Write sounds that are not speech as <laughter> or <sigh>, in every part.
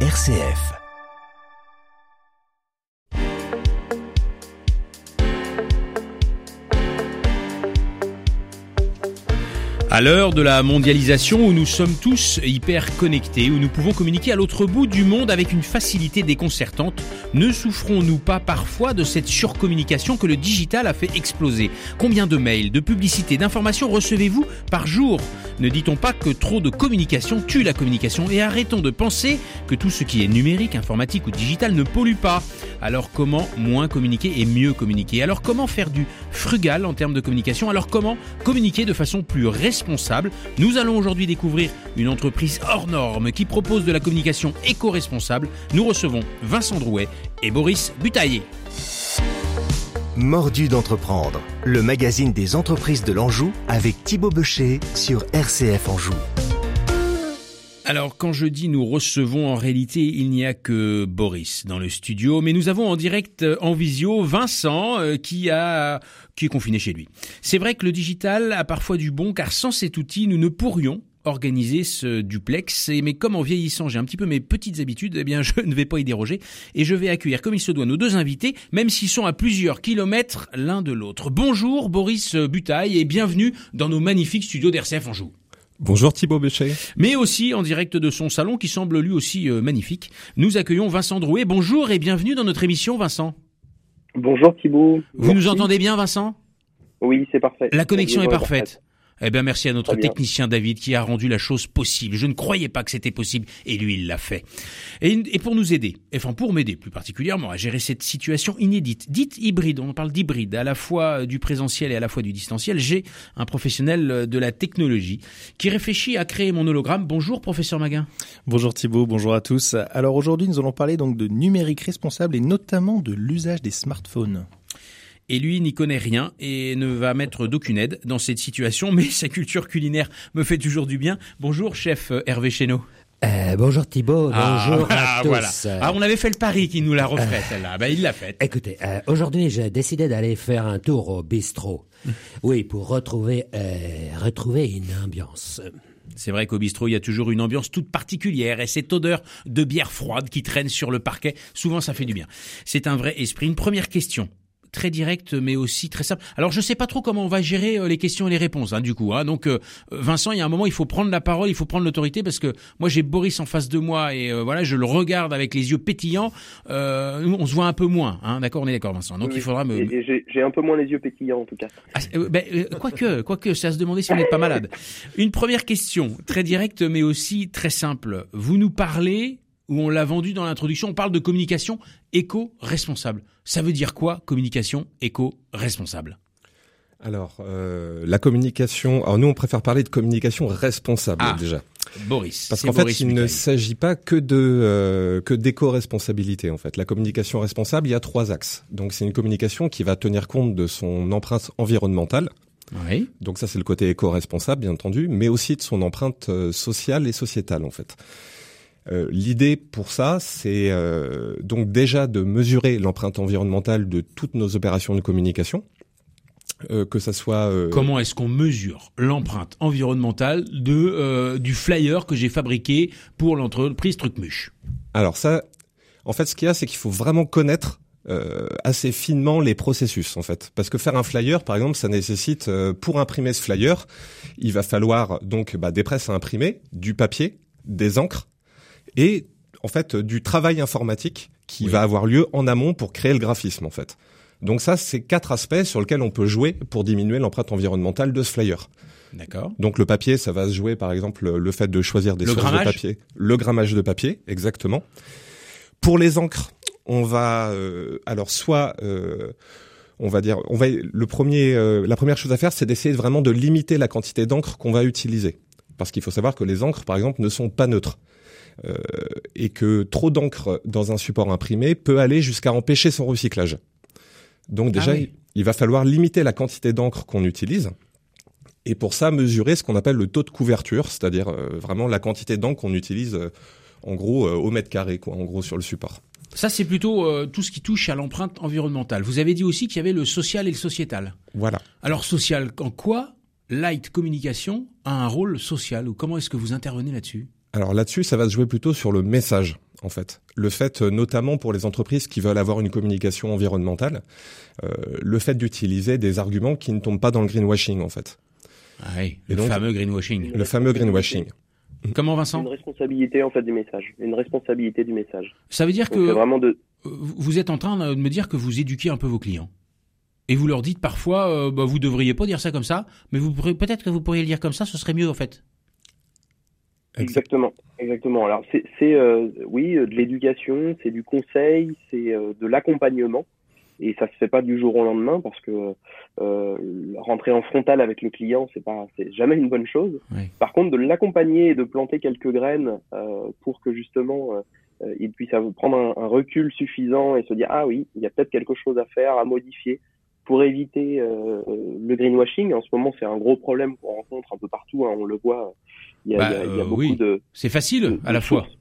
RCF. À l'heure de la mondialisation où nous sommes tous hyper connectés, où nous pouvons communiquer à l'autre bout du monde avec une facilité déconcertante, ne souffrons-nous pas parfois de cette surcommunication que le digital a fait exploser? Combien de mails, de publicités, d'informations recevez-vous par jour? Ne dit-on pas que trop de communication tue la communication et arrêtons de penser que tout ce qui est numérique, informatique ou digital ne pollue pas? Alors comment moins communiquer et mieux communiquer? Alors comment faire du frugal en termes de communication? Alors comment communiquer de façon plus responsable Nous allons aujourd'hui découvrir une entreprise hors norme qui propose de la communication éco-responsable. Nous recevons Vincent Drouet et Boris Butaillé. Mordu d'entreprendre, le magazine des entreprises de l'Anjou avec Thibaut Becher sur RCF Anjou. Alors quand je dis nous recevons, en réalité il n'y a que Boris dans le studio, mais nous avons en direct euh, en visio Vincent euh, qui a qui est confiné chez lui. C'est vrai que le digital a parfois du bon car sans cet outil nous ne pourrions organiser ce duplex. Mais comme en vieillissant, j'ai un petit peu mes petites habitudes, eh bien, <laughs> je ne vais pas y déroger. Et je vais accueillir, comme il se doit, nos deux invités, même s'ils sont à plusieurs kilomètres l'un de l'autre. Bonjour, Boris Butaille, et bienvenue dans nos magnifiques studios d'RCF Anjou. Bonjour Thibaut Béchet. Mais aussi en direct de son salon qui semble lui aussi euh, magnifique. Nous accueillons Vincent Drouet. Bonjour et bienvenue dans notre émission Vincent. Bonjour Thibaut. Vous nous entendez bien Vincent? Oui, c'est parfait. La connexion est parfaite. Eh bien, merci à notre technicien David qui a rendu la chose possible. Je ne croyais pas que c'était possible et lui, il l'a fait. Et, pour nous aider, enfin pour m'aider plus particulièrement à gérer cette situation inédite, dite hybride, on parle d'hybride, à la fois du présentiel et à la fois du distanciel, j'ai un professionnel de la technologie qui réfléchit à créer mon hologramme. Bonjour, professeur Maguin. Bonjour Thibault, bonjour à tous. Alors aujourd'hui, nous allons parler donc de numérique responsable et notamment de l'usage des smartphones et lui n'y connaît rien et ne va mettre d'aucune aide dans cette situation, mais sa culture culinaire me fait toujours du bien. Bonjour, chef Hervé Chéneau. Euh, bonjour Thibaut, ah, bonjour <laughs> à tous. Ah, on avait fait le pari qui nous la referait euh, celle-là. Ben, il l'a fait. Écoutez, euh, aujourd'hui j'ai décidé d'aller faire un tour au bistrot. oui, pour retrouver euh, retrouver une ambiance. C'est vrai qu'au bistrot, il y a toujours une ambiance toute particulière et cette odeur de bière froide qui traîne sur le parquet, souvent ça fait du bien. C'est un vrai esprit. Une première question très direct, mais aussi très simple. Alors, je sais pas trop comment on va gérer euh, les questions et les réponses, hein, du coup. Hein. Donc, euh, Vincent, il y a un moment, il faut prendre la parole, il faut prendre l'autorité, parce que moi, j'ai Boris en face de moi et euh, voilà, je le regarde avec les yeux pétillants. on se voit un peu moins, hein, d'accord On est d'accord, Vincent. Donc, il faudra me. J'ai un peu moins les yeux pétillants, en tout cas. Ah, ben, quoique, quoique, c'est à se demander si vous n'êtes pas malade. Une première question, très directe, mais aussi très simple. Vous nous parlez où on l'a vendu dans l'introduction, on parle de communication éco-responsable. Ça veut dire quoi, communication éco-responsable? Alors, euh, la communication. Alors nous, on préfère parler de communication responsable ah, déjà. Boris. Parce qu'en fait, il ne s'agit pas que de euh, que d'éco-responsabilité. En fait, la communication responsable, il y a trois axes. Donc, c'est une communication qui va tenir compte de son empreinte environnementale. Oui. Donc ça, c'est le côté éco-responsable, bien entendu, mais aussi de son empreinte euh, sociale et sociétale, en fait. Euh, l'idée pour ça, c'est euh, donc déjà de mesurer l'empreinte environnementale de toutes nos opérations de communication. Euh, que ça soit. Comment est-ce qu'on mesure l'empreinte environnementale de du flyer que j'ai fabriqué pour l'entreprise Trucmuche? Alors ça, en fait, ce qu'il y a, c'est qu'il faut vraiment connaître assez finement les processus en fait parce que faire un flyer par exemple ça nécessite pour imprimer ce flyer il va falloir donc bah, des presses à imprimer du papier des encres et en fait du travail informatique qui va avoir lieu en amont pour créer le graphisme en fait. Donc ça, c'est quatre aspects sur lesquels on peut jouer pour diminuer l'empreinte environnementale de ce flyer. D'accord. Donc le papier, ça va se jouer par exemple le fait de choisir des sources de papier, le grammage de papier, exactement. Pour les encres, on va euh, alors soit euh, on va dire, on va le premier, euh, la première chose à faire, c'est d'essayer vraiment de limiter la quantité d'encre qu'on va utiliser, parce qu'il faut savoir que les encres, par exemple, ne sont pas neutres. Euh, et que trop d'encre dans un support imprimé peut aller jusqu'à empêcher son recyclage. Donc déjà, ah il va falloir limiter la quantité d'encre qu'on utilise. Et pour ça, mesurer ce qu'on appelle le taux de couverture, c'est-à-dire euh, vraiment la quantité d'encre qu'on utilise, euh, en gros, au mètre carré, quoi, en gros, sur le support. Ça, c'est plutôt tout ce qui touche à l'empreinte environnementale. Vous avez dit aussi qu'il y avait le social et le sociétal. Voilà. Alors, social, en quoi Light Communication a un rôle social ou comment est-ce que vous intervenez là-dessus? Alors là-dessus, ça va se jouer plutôt sur le message, en fait. Le fait, euh, notamment pour les entreprises qui veulent avoir une communication environnementale, euh, le fait d'utiliser des arguments qui ne tombent pas dans le greenwashing, en fait. Ah oui, le donc- fameux greenwashing. Le fameux greenwashing. Comment Vincent? Une responsabilité en fait du message, une responsabilité du message. Ça veut dire Donc que vraiment de vous êtes en train de me dire que vous éduquez un peu vos clients. Et vous leur dites parfois, euh, bah, vous devriez pas dire ça comme ça, mais vous peut-être que vous pourriez le dire comme ça, ce serait mieux en fait. Exactement, exactement. Alors c'est, euh, oui euh, de l'éducation, c'est du conseil, c'est euh, de l'accompagnement, et ça se fait pas du jour au lendemain parce que euh, rentrer en frontal avec le client, c'est pas, c'est jamais une bonne chose. Oui. Par contre, de l'accompagner et de planter quelques graines euh, pour que justement euh, il puisse prendre un, un recul suffisant et se dire ah oui, il y a peut-être quelque chose à faire, à modifier pour éviter euh, le greenwashing. En ce moment, c'est un gros problème qu'on rencontre un peu partout. hein, on le voit. Il y a, Bah, il y a- il y a euh, beaucoup oui. de C'est facile de- à la fois. sources.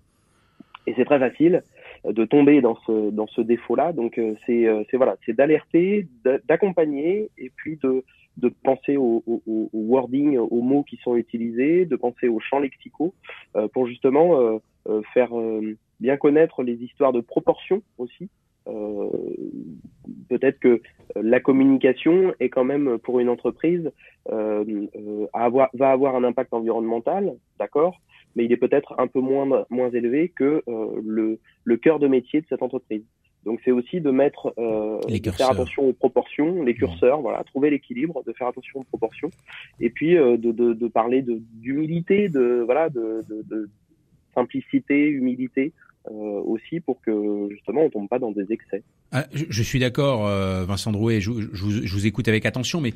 Et c'est très facile euh, de tomber dans ce dans ce défaut-là. Donc euh, c'est c'est voilà, c'est d'alerter, d'a- d'accompagner et puis de de penser au, au, wording, aux mots qui sont utilisés, de penser aux champs lexicaux euh, pour justement euh, euh, faire bien connaître les histoires de proportion aussi. Euh, Peut-être que la communication est quand même pour une entreprise euh, euh, avoir, va avoir un impact environnemental, d'accord, mais il est peut-être un peu moins moins élevé que euh, le, le cœur de métier de cette entreprise. Donc c'est aussi de mettre, euh, Les de faire attention aux proportions, les curseurs, voilà, trouver l'équilibre, de faire attention aux proportions, et puis euh, de, de, de parler d'humilité, de voilà, de, de, de simplicité, humilité euh, aussi pour que justement on tombe pas dans des excès. Ah, je, je suis d'accord, euh, Vincent Drouet, je, je vous, je vous écoute avec attention, mais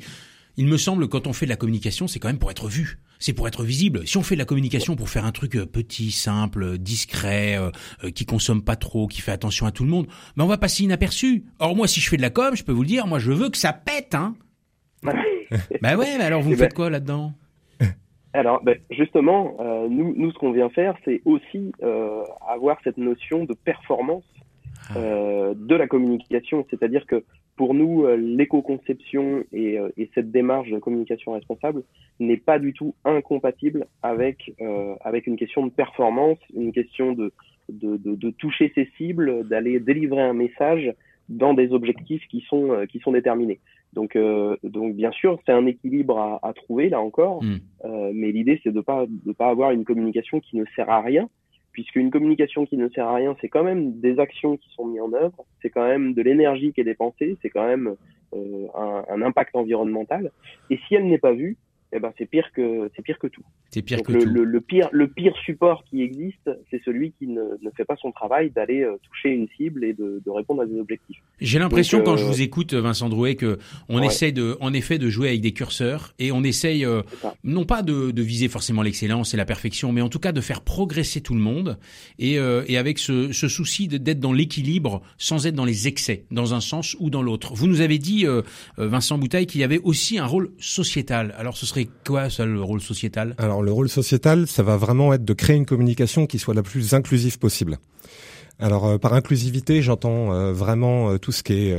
il me semble que quand on fait de la communication, c'est quand même pour être vu, c'est pour être visible. Si on fait de la communication pour faire un truc euh, petit, simple, discret, euh, euh, qui consomme pas trop, qui fait attention à tout le monde, ben on va passer inaperçu. Or moi, si je fais de la com, je peux vous le dire, moi je veux que ça pète, hein. <laughs> bah ouais, mais alors vous Eh faites ben- quoi là-dedans? Alors, ben, justement, euh, nous, nous, ce qu'on vient faire, c'est aussi euh, avoir cette notion de performance euh, de la communication. C'est-à-dire que pour nous, l'éco-conception et, euh, et cette démarche de communication responsable n'est pas du tout incompatible avec euh, avec une question de performance, une question de de, de, de toucher ses cibles, d'aller délivrer un message dans des objectifs qui sont euh, qui sont déterminés. Donc euh, donc bien sûr, c'est un équilibre à, à trouver là encore. Hmm. Euh, mais l'idée, c'est de pas de pas avoir une communication qui ne sert à rien, puisque une communication qui ne sert à rien, c'est quand même des actions qui sont mises en œuvre, c'est quand même de l'énergie qui est dépensée, c'est quand même euh, un, un impact environnemental. Et si elle n'est pas vue, eh ben c'est pire que c'est pire que tout. C'est pire Donc que le, tout. le, le pire le pire support qui existe, c'est celui qui ne, ne fait pas son travail d'aller euh, toucher une cible et de, de répondre à des objectifs. J'ai l'impression quand euh, je vous écoute, Vincent Drouet, que on Ouais. essaie de, en effet, de jouer avec des curseurs et on essaye euh, non pas de, de viser forcément l'excellence et la perfection, mais en tout cas de faire progresser tout le monde et, euh, et avec ce, ce souci de- d'être dans l'équilibre sans être dans les excès, dans un sens ou dans l'autre. Vous nous avez dit, euh, euh, Vincent Bouteille, qu'il y avait aussi un rôle sociétal. Alors ce serait quoi ça le rôle sociétal? Alors le rôle sociétal, ça va vraiment être de créer une communication qui soit la plus inclusive possible. Alors euh, par inclusivité, j'entends euh, vraiment euh, tout ce qui est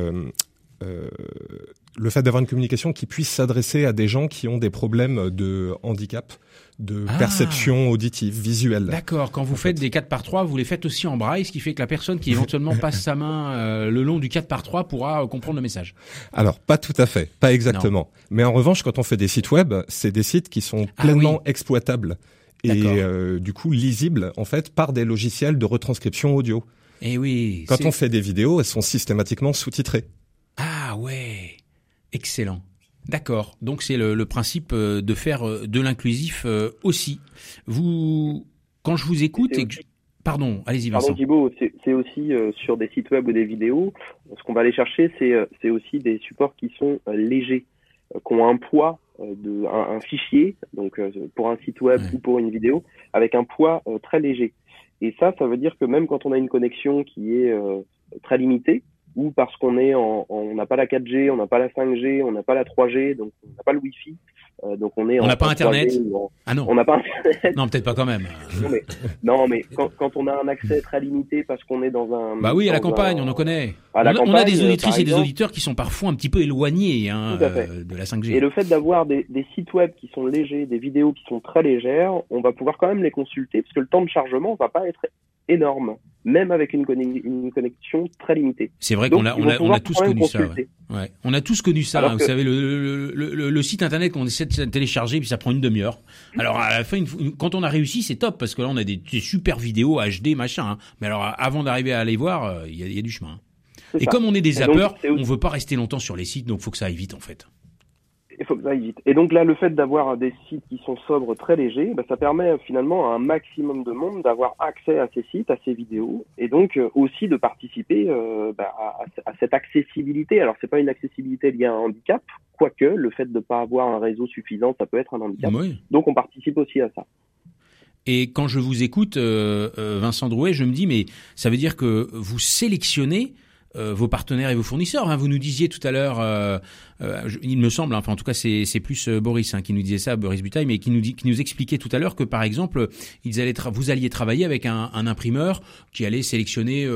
le fait d'avoir une communication qui puisse s'adresser à des gens qui ont des problèmes de handicap, de Ah. perception auditive, visuelle. D'accord. Quand vous faites des 4 par 3 vous les faites aussi en braille, ce qui fait que la personne qui éventuellement <laughs> passe sa main euh, le long du 4 par 3 pourra euh, comprendre le message. Alors pas tout à fait, pas exactement. Mais en revanche, quand on fait des sites web, c'est des sites qui sont Ah pleinement oui. exploitables et euh, du coup lisibles en fait par des logiciels de retranscription audio. Eh oui. Quand on fait des vidéos, elles sont systématiquement sous-titrées. Ah ouais, excellent. D'accord. Donc c'est le, le principe euh, de faire euh, de l'inclusif euh, aussi. Vous, quand je vous écoute, et que je- pardon, allez-y Pardon Vincent. Thibaut, c'est c'est aussi euh, sur des sites web ou des vidéos, ce qu'on va aller chercher, c'est aussi des supports qui sont euh, légers, euh, qui ont un poids de un, un fichier, donc pour un site web Ouais. ou pour une vidéo, avec un poids très léger. Et ça, ça veut dire que même quand on a une connexion qui est très limitée, ou parce qu'on est en, en- on n'a pas la 4G, on n'a pas la 5G, on n'a pas la 3G, donc on n'a pas le Wi-Fi, euh, donc on est On n'a pas en 3G Internet en- Ah non, on n'a pas Internet. non peut-être pas quand même. Non mais, non, mais quand, quand on a un accès très limité parce qu'on est dans un... Bah oui, à la campagne, un- on en connaît. À la on, a, on a campagne, des euh, auditrices et des auditeurs qui sont parfois un petit peu éloignés hein, euh, de la 5G. Et le fait d'avoir des, des sites web qui sont légers, des vidéos qui sont très légères, on va pouvoir quand même les consulter parce que le temps de chargement va pas être énorme. même avec une, une connexion très limitée. C'est vrai qu'on a, on a, on a tous connu ça. Ouais. On a tous connu ça. Hein, vous savez, le, le, le, site internet qu'on essaie de télécharger, puis ça prend une demi-heure. Alors à la fin, quand on a réussi, c'est top parce que là, on a des, super vidéos HD, machin. Hein. Mais alors, avant d'arriver à aller voir, euh, il y, a, du chemin. Et comme on est des zappeurs, on veut pas rester longtemps sur les sites, donc faut que ça aille vite en fait il faut que ça aille vite. Et donc là, le fait d'avoir des sites qui sont sobres, très légers, bah, ça permet finalement à un maximum de monde d'avoir accès à ces sites, à ces vidéos, et donc euh, aussi de participer euh, bah, à, cette accessibilité. Alors c'est pas une accessibilité liée à un handicap, quoique le fait de ne pas avoir un réseau suffisant, ça peut être un handicap. Donc on participe aussi à ça. Et quand je vous écoute, euh, Vincent Drouet, je me dis, mais ça veut dire que vous sélectionnez euh, vos partenaires et vos fournisseurs. Hein. Vous nous disiez tout à l'heure, euh, euh, il me semble, hein, enfin en tout cas c'est, plus Boris hein, qui nous disait ça, Boris Butaille, mais qui nous, dit, qui nous expliquait tout à l'heure que par exemple, ils allaient vous alliez travailler avec un, un, imprimeur qui allait sélectionner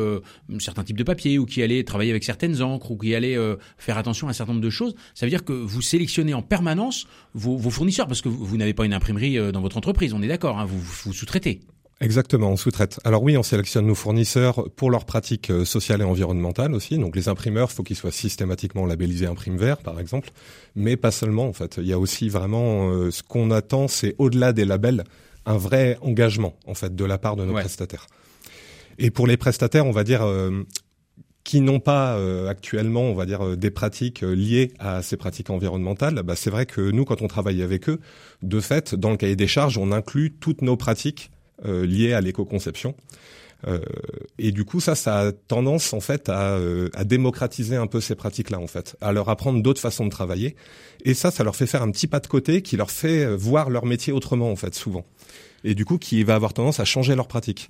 certains types de papier ou qui allait travailler avec certaines encres ou qui allait faire attention à un certain nombre de choses. Ça veut dire que vous sélectionnez en permanence vos, vos fournisseurs parce que vous, vous n'avez pas une imprimerie dans votre entreprise, on est d'accord, vous, vous sous-traitez. Exactement, on sous-traite. Alors oui, on sélectionne nos fournisseurs pour leurs pratiques euh, sociales et environnementales aussi. Donc les imprimeurs, faut qu'ils soient systématiquement labellisés Imprime Vert, par exemple, mais pas seulement en fait. Il y a aussi vraiment euh, ce qu'on attend, c'est au-delà des labels, un vrai engagement en fait de la part de nos prestataires. Et pour les prestataires, on va dire euh, qui n'ont pas actuellement, on va dire, des pratiques liées à ces pratiques environnementales, bah, c'est vrai que nous, quand on travaille avec eux, de fait, dans le cahier des charges, on inclut toutes nos pratiques euh, liées à l'éco-conception. Euh, et du coup, ça, ça a tendance en fait à, euh, à démocratiser un peu ces pratiques-là, en fait, à leur apprendre d'autres façons de travailler. Et ça, ça leur fait faire un petit pas de côté qui leur fait voir leur métier autrement, en fait, souvent. Et du coup, qui va avoir tendance à changer leur pratique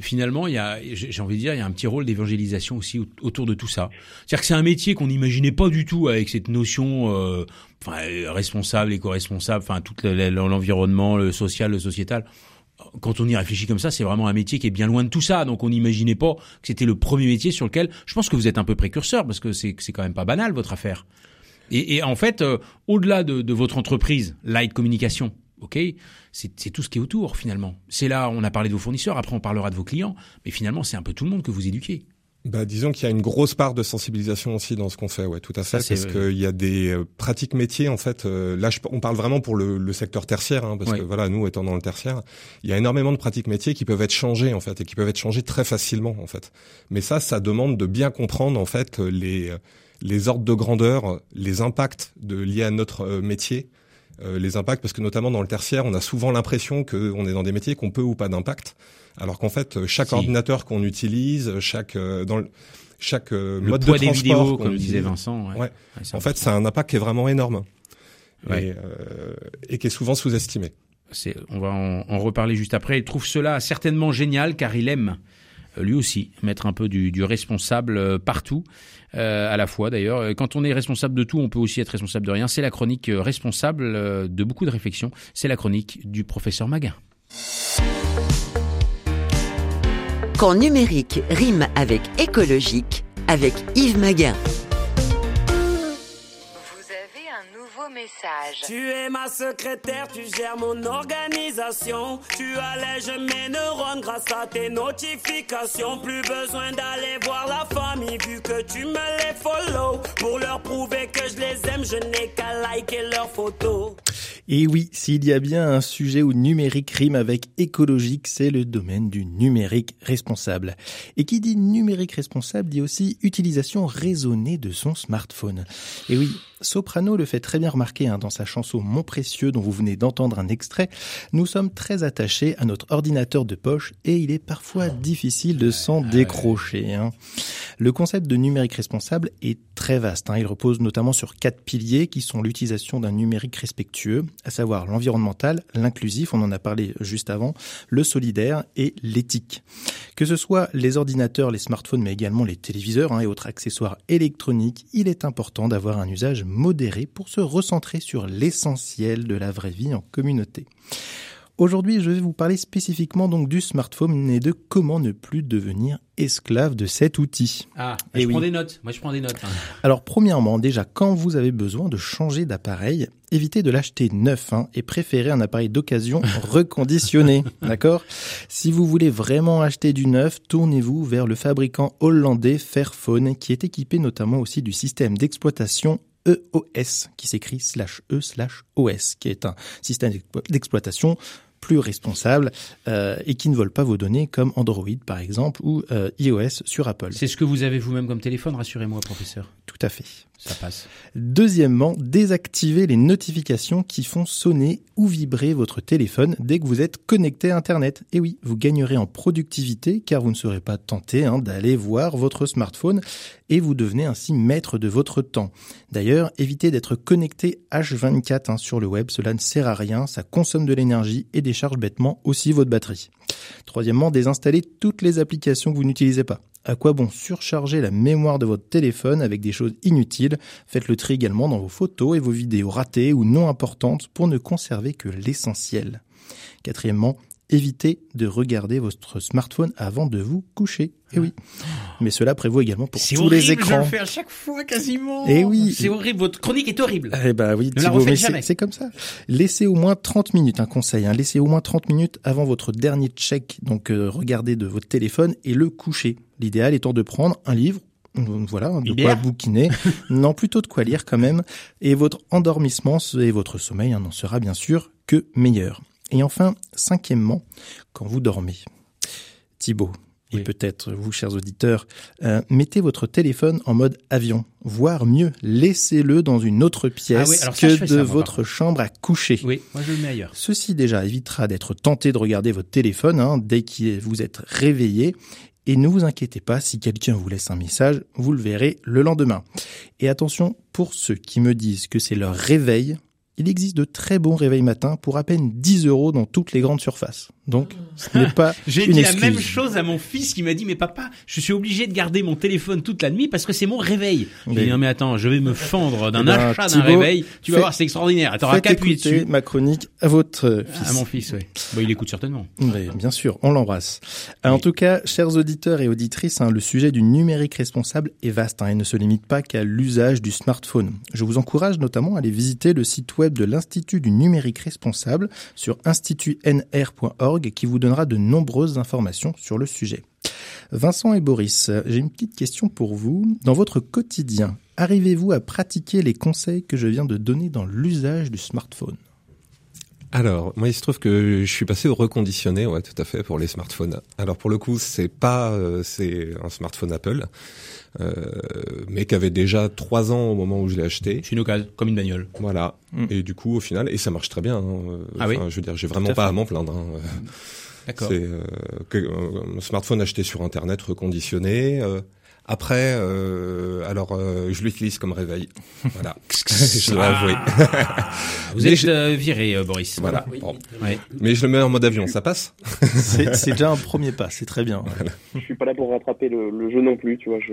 finalement, il y a, j'ai envie de dire, il y a un petit rôle d'évangélisation aussi autour de tout ça. C'est-à-dire que c'est un métier qu'on n'imaginait pas du tout avec cette notion, euh, enfin, responsable, éco-responsable, enfin, tout l'environnement, le social, le sociétal quand on y réfléchit comme ça, c'est vraiment un métier qui est bien loin de tout ça. Donc on n'imaginait pas que c'était le premier métier sur lequel. Je pense que vous êtes un peu précurseur parce que c'est quand même pas banal votre affaire. Et, et en fait, euh, au-delà de, de, votre entreprise, Light Communication, ok, c'est tout ce qui est autour finalement. C'est là, on a parlé de vos fournisseurs. Après, on parlera de vos clients, mais finalement, c'est un peu tout le monde que vous éduquez. Bah, disons qu'il y a une grosse part de sensibilisation aussi dans ce qu'on fait, ouais, tout à fait, parce qu'il y a des euh, pratiques métiers en fait. Euh, là, on parle vraiment pour le, le secteur tertiaire, hein, parce que voilà, nous étant dans le tertiaire, il y a énormément de pratiques métiers qui peuvent être changées en fait et qui peuvent être changées très facilement en fait. Mais ça, ça demande de bien comprendre en fait les les ordres de grandeur, les impacts de liés à notre euh, métier. les impacts, parce que notamment dans le tertiaire, on a souvent l'impression qu'on est dans des métiers qu'on peut ou pas d'impact alors qu'en fait euh, chaque ordinateur qu'on utilise, chaque euh, dans le, chaque euh, mode de transport, vidéos, comme disait Vincent, ouais. en fait, c'est un impact qui est vraiment énorme et, et qui est souvent sous-estimé. On va en, reparler juste après. Il trouve cela certainement génial car il aime lui aussi mettre un peu du, du responsable partout, euh, à la fois d'ailleurs. Quand on est responsable de tout, on peut aussi être responsable de rien. C'est la chronique responsable de beaucoup de réflexions. C'est la chronique du professeur Maguin. Quand numérique rime avec écologique, avec Yves Maguin. Tu es ma secrétaire, tu gères mon organisation. Tu allèges mes neurones grâce à tes notifications. Plus besoin d'aller voir la famille vu que tu me les follow. Pour leur prouver que je les aime, je n'ai qu'à liker leurs photos. Et oui, s'il y a bien un sujet où numérique rime avec écologique, c'est le domaine du numérique responsable. Et qui dit numérique responsable dit aussi utilisation raisonnée de son smartphone. Et oui, Soprano le fait très bien remarquer hein, dans sa chanson Mon précieux dont vous venez d'entendre un extrait. Nous sommes très attachés à notre ordinateur de poche et il est parfois difficile de s'en décrocher. Hein. Le concept de numérique responsable est très vaste. Hein. Il repose notamment sur quatre piliers qui sont l'utilisation d'un numérique respectueux, à savoir l'environnemental, l'inclusif, on en a parlé juste avant, le solidaire et l'éthique. Que ce soit les ordinateurs, les smartphones, mais également les téléviseurs et autres accessoires électroniques, il est important d'avoir un usage modéré pour se recentrer sur l'essentiel de la vraie vie en communauté. Aujourd'hui, je vais vous parler spécifiquement donc du smartphone et de comment ne plus devenir esclave de cet outil. Ah, Eh je oui. prends des notes. Moi, je prends des notes. hein. Alors premièrement, déjà quand vous avez besoin de changer d'appareil, évitez de l'acheter neuf hein, et préférez un appareil d'occasion <laughs> reconditionné, d'accord? Si vous voulez vraiment acheter du neuf, tournez-vous vers le fabricant hollandais Fairphone qui est équipé notamment aussi du système d'exploitation EOS qui s'écrit slash E slash OS qui est un système d'explo- d'exploitation plus responsable euh, et qui ne vole pas vos données comme Android par exemple ou euh, iOS sur Apple. C'est ce que vous avez vous-même comme téléphone, rassurez-moi, professeur. Tout à fait. Ça passe. Deuxièmement, désactivez les notifications qui font sonner ou vibrer votre téléphone dès que vous êtes connecté à Internet. Et oui, vous gagnerez en productivité car vous ne serez pas tenté hein, d'aller voir votre smartphone et vous devenez ainsi maître de votre temps. D'ailleurs, évitez d'être connecté H24 hein, sur le web, cela ne sert à rien, ça consomme de l'énergie et décharge bêtement aussi votre batterie. Troisièmement, désinstallez toutes les applications que vous n'utilisez pas. À quoi bon surcharger la mémoire de votre téléphone avec des choses inutiles? Faites le tri également dans vos photos et vos vidéos ratées ou non importantes pour ne conserver que l'essentiel. Quatrièmement, évitez de regarder votre smartphone avant de vous coucher. Eh oui. Mais cela prévaut également pour C'est tous horrible, les je écrans. le fais à chaque fois quasiment. Eh oui. C'est horrible, votre chronique est horrible. Eh ben oui, Ne la Thibaut, mais jamais. c'est c'est comme ça. Laissez au moins 30 minutes, un conseil, hein, laissez au moins 30 minutes avant votre dernier check, donc euh, regardez de votre téléphone et le coucher. L'idéal étant de prendre un livre, euh, voilà, de quoi bouquiner, <laughs> non plutôt de quoi lire quand même, et votre endormissement et votre sommeil hein, n'en sera bien sûr que meilleur. Et enfin, cinquièmement, quand vous dormez, Thibaut, et Oui. peut-être vous, chers auditeurs, euh, mettez votre téléphone en mode avion, voire mieux, laissez-le dans une autre pièce Ah oui, alors ça, que de ça, votre chambre à coucher. Oui, moi je le mets ailleurs. Ceci déjà évitera d'être tenté de regarder votre téléphone hein, dès que vous êtes réveillé. Et ne vous inquiétez pas, si quelqu'un vous laisse un message, vous le verrez le lendemain. Et attention, pour ceux qui me disent que c'est leur réveil, il existe de très bons réveils matins pour à peine 10 euros dans toutes les grandes surfaces. Donc, ce n'est pas <laughs> J'ai dit la même chose à mon fils qui m'a dit mais papa, je suis obligé de garder mon téléphone toute la nuit parce que c'est mon réveil. J'ai dit non mais attends, je vais me fendre d'un Eh ben, achat d'un réveil. Tu vas voir, c'est extraordinaire. Faites qu'à appuyer écouter dessus. ma chronique à votre fils. À mon fils, oui. Bon, il écoute certainement. Oui, bien sûr, on l'embrasse. Euh, En tout cas, chers auditeurs et auditrices, hein, le sujet du numérique responsable est vaste hein, et ne se limite pas qu'à l'usage du smartphone. Je vous encourage notamment à aller visiter le site web de l'Institut du numérique responsable sur institutnr.org qui vous donnera de nombreuses informations sur le sujet. Vincent et Boris, j'ai une petite question pour vous. Dans votre quotidien, arrivez-vous à pratiquer les conseils que je viens de donner dans l'usage du smartphone? Alors, moi, il se trouve que je suis passé au reconditionné, ouais, tout à fait, pour les smartphones. Alors, pour le coup, c'est pas, euh, c'est un smartphone Apple, euh, mais qui avait déjà trois ans au moment où je l'ai acheté. C'est une occasion, comme une bagnole. Voilà. Mm. Et du coup, au final, et ça marche très bien. hein, euh, Ah oui Je veux dire, j'ai vraiment à pas fait. à m'en plaindre. hein. D'accord. C'est euh, euh, un smartphone acheté sur Internet, reconditionné. Après, euh, alors, euh, je l'utilise comme réveil. <laughs> Voilà. je dois avouer. Ah, vous êtes je- euh, viré, euh, Boris. Voilà. Oui, Bon. oui. Ouais. Mais je le mets en mode avion, ça passe <laughs> C'est c'est déjà un <laughs> premier pas, c'est très bien. Je suis pas là pour rattraper le, le jeu non plus, tu vois. Je,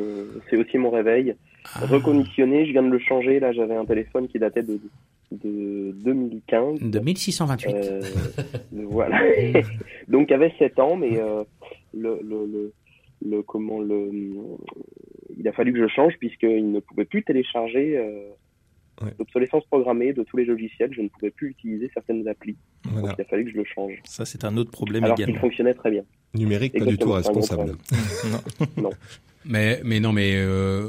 c'est aussi mon réveil. Ah. Reconditionné, je viens de le changer. Là, j'avais un téléphone qui datait de, de 2015. De 1628. Euh, voilà. Donc, il avait 7 ans, mais euh, le, le, le, le comment le, il a fallu que je change puisqu'il ne pouvait plus télécharger euh, Ouais. l'obsolescence programmée de tous les logiciels. Je ne pouvais plus utiliser certaines applis. Voilà. Donc, il a fallu que je le change. Ça, c'est un autre problème Alors qu'il également. fonctionnait très bien. Numérique, pas du tout responsable. <laughs> Non. Mais, mais non, mais euh,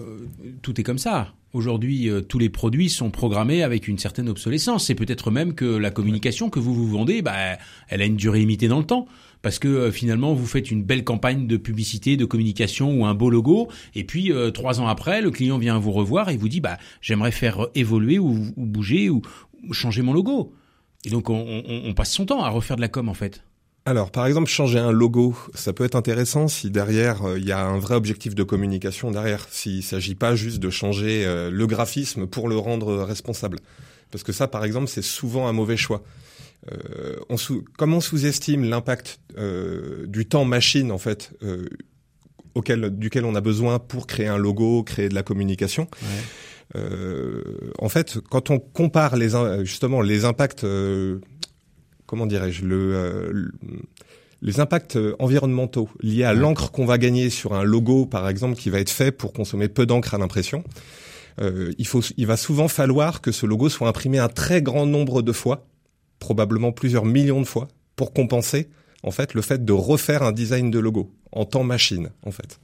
tout est comme ça. Aujourd'hui, euh, tous les produits sont programmés avec une certaine obsolescence. C'est peut-être même que la communication que vous vous vendez, bah, elle a une durée limitée dans le temps. Parce que euh, finalement, vous faites une belle campagne de publicité, de communication ou un beau logo, et puis euh, trois ans après, le client vient vous revoir et vous dit, bah, j'aimerais faire évoluer ou, ou bouger ou, changer mon logo. Et donc, on, passe son temps à refaire de la com, en fait. Alors, par exemple, changer un logo, ça peut être intéressant si derrière euh, il y a un vrai objectif de communication derrière. S'il s'agit pas juste de changer euh, le graphisme pour le rendre responsable, parce que ça, par exemple, c'est souvent un mauvais choix. Euh, on sous, comme on sous-estime l'impact euh, du temps machine en fait. euh, auquel, duquel on a besoin pour créer un logo, créer de la communication? Euh, en fait, quand on compare les justement les impacts euh, comment dirais-je le, les impacts environnementaux liés à l'encre qu'on va gagner sur un logo, par exemple, qui va être fait pour consommer peu d'encre à l'impression. il faut, il va souvent falloir que ce logo soit imprimé un très grand nombre de fois, probablement plusieurs millions de fois, pour compenser en fait le fait de refaire un design de logo en temps machine en fait.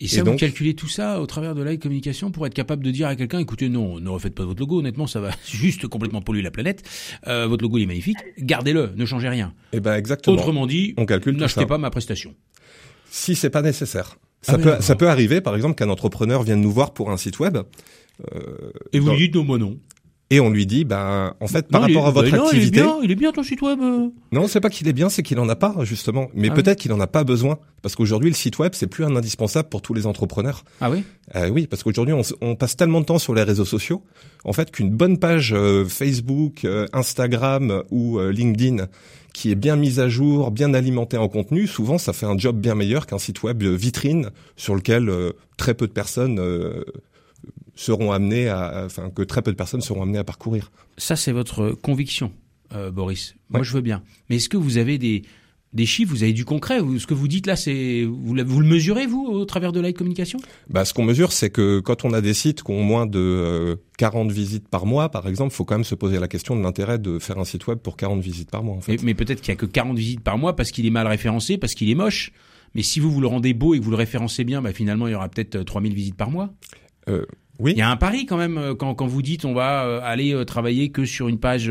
Et ça, vous calculez tout ça au travers de la communication pour être capable de dire à quelqu'un, écoutez, non, ne refaites pas votre logo, honnêtement, ça va <laughs> juste complètement polluer la planète. Euh, votre logo il est magnifique, gardez-le, ne changez rien. Et eh ben exactement. Autrement dit, on calcule n'achetez pas ma prestation. Si c'est pas nécessaire. Ça, ah peut, ça peut arriver, par exemple, qu'un entrepreneur vienne nous voir pour un site web. Euh, et vous lui dites non, moi non et on lui dit, ben, en fait, par rapport à votre non, activité, il est bien, il est bien ton site web. Non, c'est pas qu'il est bien, c'est qu'il en a pas justement. Mais ah peut-être qu'il en a pas besoin, parce qu'aujourd'hui, le site web, c'est plus un indispensable pour tous les entrepreneurs. Ah oui? Euh, oui, parce qu'aujourd'hui, on, on, passe tellement de temps sur les réseaux sociaux, en fait, qu'une bonne page euh, Facebook, euh, Instagram ou LinkedIn qui est bien mise à jour, bien alimentée en contenu, souvent ça fait un job bien meilleur qu'un site web vitrine sur lequel très peu de personnes seront amenés à, enfin, que très peu de personnes seront amenées à parcourir. Ça, c'est votre conviction, euh, Boris. Moi, je veux bien. Mais est-ce que vous avez des, des chiffres, vous avez du concret? Ce que vous dites là, c'est vous, vous, le mesurez, vous, au travers de la communication? Bah, Ce qu'on mesure, c'est que quand on a des sites qui ont moins de 40 euh, visites par mois, par exemple, il faut quand même se poser la question de l'intérêt de faire un site web pour 40 visites par mois. En fait. Mais, peut-être qu'il y a que 40 visites par mois parce qu'il est mal référencé, parce qu'il est moche. Mais si vous, vous le rendez beau et que vous le référencez bien, bah, finalement, il y aura peut-être 3000 visites par mois. Euh, oui. Il y a un pari quand même euh, quand, quand vous dites on va euh, aller euh, travailler que sur une page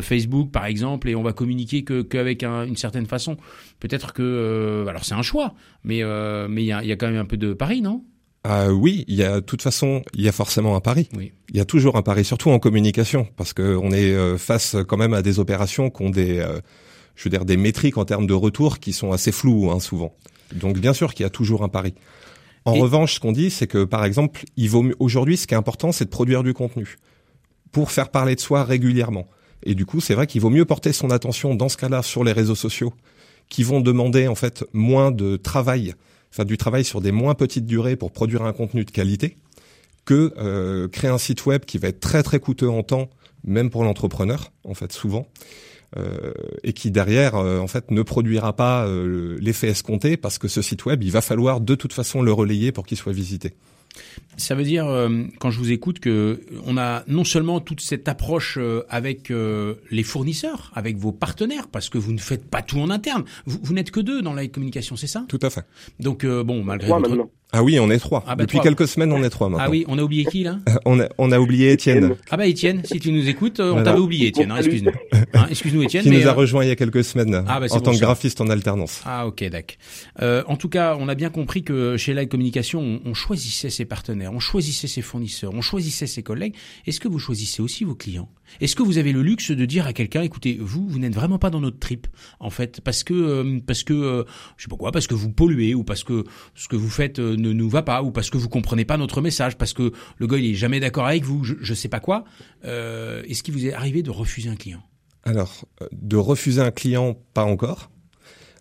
Facebook par exemple et on va communiquer que qu'avec une certaine façon. Peut-être que alors c'est un choix, mais mais il y a, y a quand même un peu de pari, non? Ah oui, il y a de toute façon, il y a forcément un pari. Oui. Il y a toujours un pari, surtout en communication, parce que on est face quand même à des opérations qui ont des, je veux dire, des métriques en termes de retour qui sont assez floues hein, souvent. Donc bien sûr qu'il y a toujours un pari. En revanche, ce qu'on dit, c'est que par exemple, il vaut aujourd'hui, ce qui est important, c'est de produire du contenu pour faire parler de soi régulièrement. Et du coup, c'est vrai qu'il vaut mieux porter son attention dans ce cas-là sur les réseaux sociaux, qui vont demander en fait moins de travail, enfin du travail sur des moins petites durées pour produire un contenu de qualité, que euh, créer un site web qui va être très très coûteux en temps, même pour l'entrepreneur, en fait souvent. Euh, et qui derrière euh, en fait ne produira pas euh, l'effet escompté parce que ce site web il va falloir de toute façon le relayer pour qu'il soit visité. Ça veut dire, quand je vous écoute, que on a non seulement toute cette approche avec les fournisseurs, avec vos partenaires, parce que vous ne faites pas tout en interne. Vous, vous n'êtes que deux dans la communication, c'est ça? Tout à fait. Donc bon, malgré votre, ah oui, on est trois. Ah bah Depuis quelques semaines, on est trois maintenant. Ah oui, on a oublié qui là <laughs> on, a, on a oublié Étienne. Ah bah Étienne, si tu nous écoutes, on t'avait oublié Étienne, hein, excuse-nous. <laughs> Hein, excuse-nous Étienne. Qui nous a euh, rejoint il y a quelques semaines ah bah en tant que graphiste en alternance. Ah ok, d'accord. Euh, en tout cas, on a bien compris que chez Live Communication, on, on, choisissait ses partenaires, on choisissait ses fournisseurs, on choisissait ses collègues. Est-ce que vous choisissez aussi vos clients? Est-ce que vous avez le luxe de dire à quelqu'un, écoutez, vous, vous n'êtes vraiment pas dans notre trip, en fait, parce que, euh, parce que, euh, je sais pas quoi, parce que vous polluez ou parce que ce que vous faites ne nous va pas ou parce que vous comprenez pas notre message, parce que le gars il est jamais d'accord avec vous, je, je sais pas quoi. Euh, Est-ce qu'il vous est arrivé de refuser un client? Alors, euh, de refuser un client, pas encore.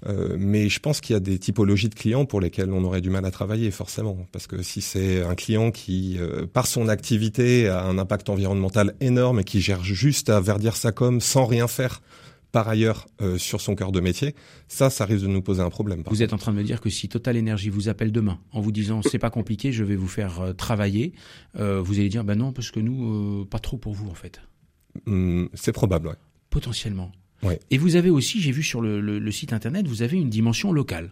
Euh, mais je pense qu'il y a des typologies de clients pour lesquels on aurait du mal à travailler forcément, parce que si c'est un client qui, euh, par son activité, a un impact environnemental énorme et qui gère juste à verdir sa com sans rien faire par ailleurs euh, sur son cœur de métier, ça, ça risque de nous poser un problème. Vous êtes en train de me dire que si Total Energy vous appelle demain en vous disant c'est pas compliqué, je vais vous faire euh, travailler, euh, vous allez dire ben non parce que nous pas trop pour vous en fait. Hum, c'est probable, ouais. Potentiellement. Ouais. Et vous avez aussi, j'ai vu sur le, le site internet, vous avez une dimension locale.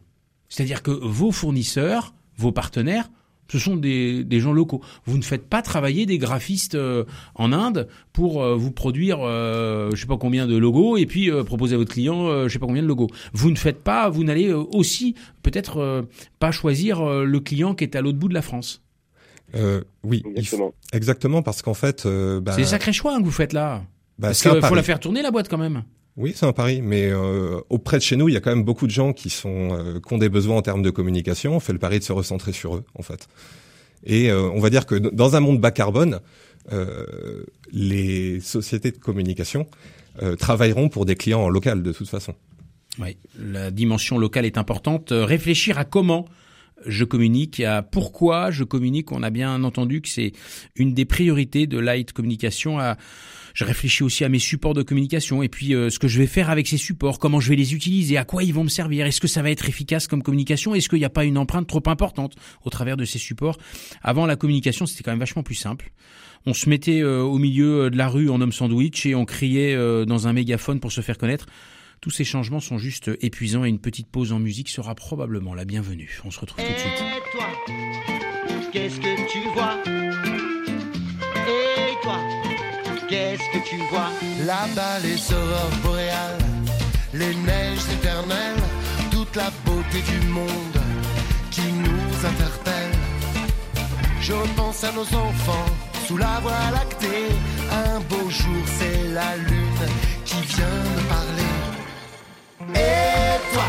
C'est-à-dire que vos fournisseurs, vos partenaires ce sont des, des, gens locaux. Vous ne faites pas travailler des graphistes euh, en Inde pour euh, vous produire, euh, je sais pas combien de logos et puis proposer à votre client, euh, je sais pas combien de logos. Vous ne faites pas, vous n'allez aussi peut-être pas choisir le client qui est à l'autre bout de la France. oui, exactement. exactement parce qu'en fait, bah, c'est des sacrés choix hein, que vous faites là. Bah, parce qu'il faut la faire tourner la boîte quand même. Oui, c'est un pari, mais euh, auprès de chez nous, il y a quand même beaucoup de gens qui sont euh, qui ont des besoins en termes de communication. On fait le pari de se recentrer sur eux, en fait. Et euh, on va dire que dans un monde bas carbone, euh, les sociétés de communication travailleront pour des clients en local de toute façon. Oui, la dimension locale est importante. Réfléchir à comment je communique, à pourquoi je communique. On a bien entendu que c'est une des priorités de Light Communication à je réfléchis aussi à mes supports de communication et puis euh, ce que je vais faire avec ces supports, comment je vais les utiliser, à quoi ils vont me servir, est-ce que ça va être efficace comme communication, est-ce qu'il n'y a pas une empreinte trop importante au travers de ces supports? Avant la communication, c'était quand même vachement plus simple. On se mettait euh, au milieu de la rue en homme sandwich et on criait euh, dans un mégaphone pour se faire connaître. Tous ces changements sont juste épuisants et une petite pause en musique sera probablement la bienvenue. On se retrouve tout de suite. Vois? Tu vois Là-bas, les aurores boréales, les neiges éternelles, toute la beauté du monde qui nous interpelle. Je repense à nos enfants sous la voie lactée. Un beau jour, c'est la lune qui vient me parler. Et toi,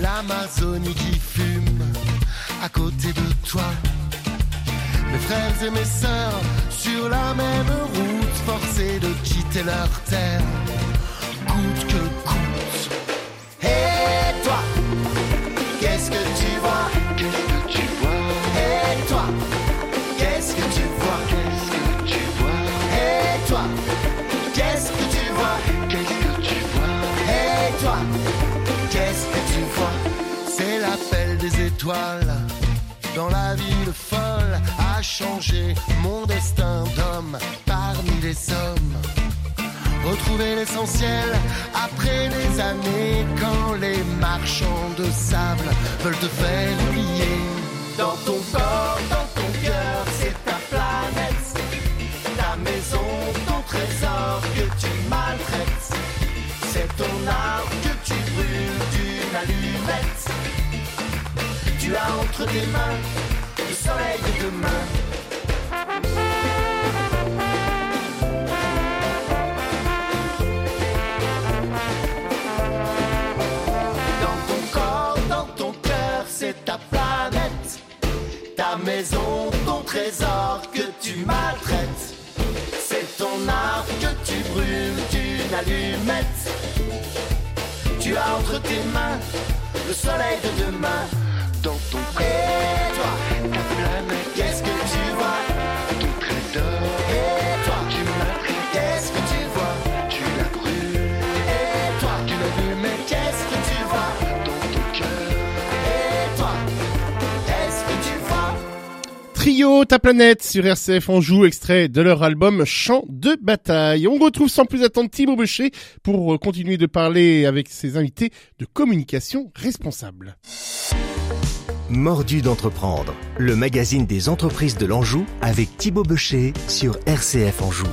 l'Amazonie qui fume à côté de toi. Mes frères et mes sœurs sur la même route, forcés de quitter leur terre, dans la ville folle a changé mon destin d'homme parmi les hommes. Retrouver l'essentiel après des années quand les marchands de sable veulent te faire oublier. Dans ton corps, dans ton cœur, c'est ta planète, ta maison, ton trésor que tu maltraites. C'est ton arbre que tu brûles d'une allumette. Tu as entre tes mains le soleil de demain. Dans ton corps, dans ton cœur, c'est ta planète, ta maison, ton trésor que tu maltraites. C'est ton arbre que tu brûles d'une allumette. Tu as entre tes mains le soleil de demain Trio Ta planète sur RCF Anjou, extrait de leur album Chant de bataille. On retrouve sans plus attendre Thibaut Becher pour euh, continuer de parler avec ses invités de communication responsable. Mordu d'entreprendre, le magazine des entreprises de l'Anjou avec Thibaut Becher sur RCF Anjou.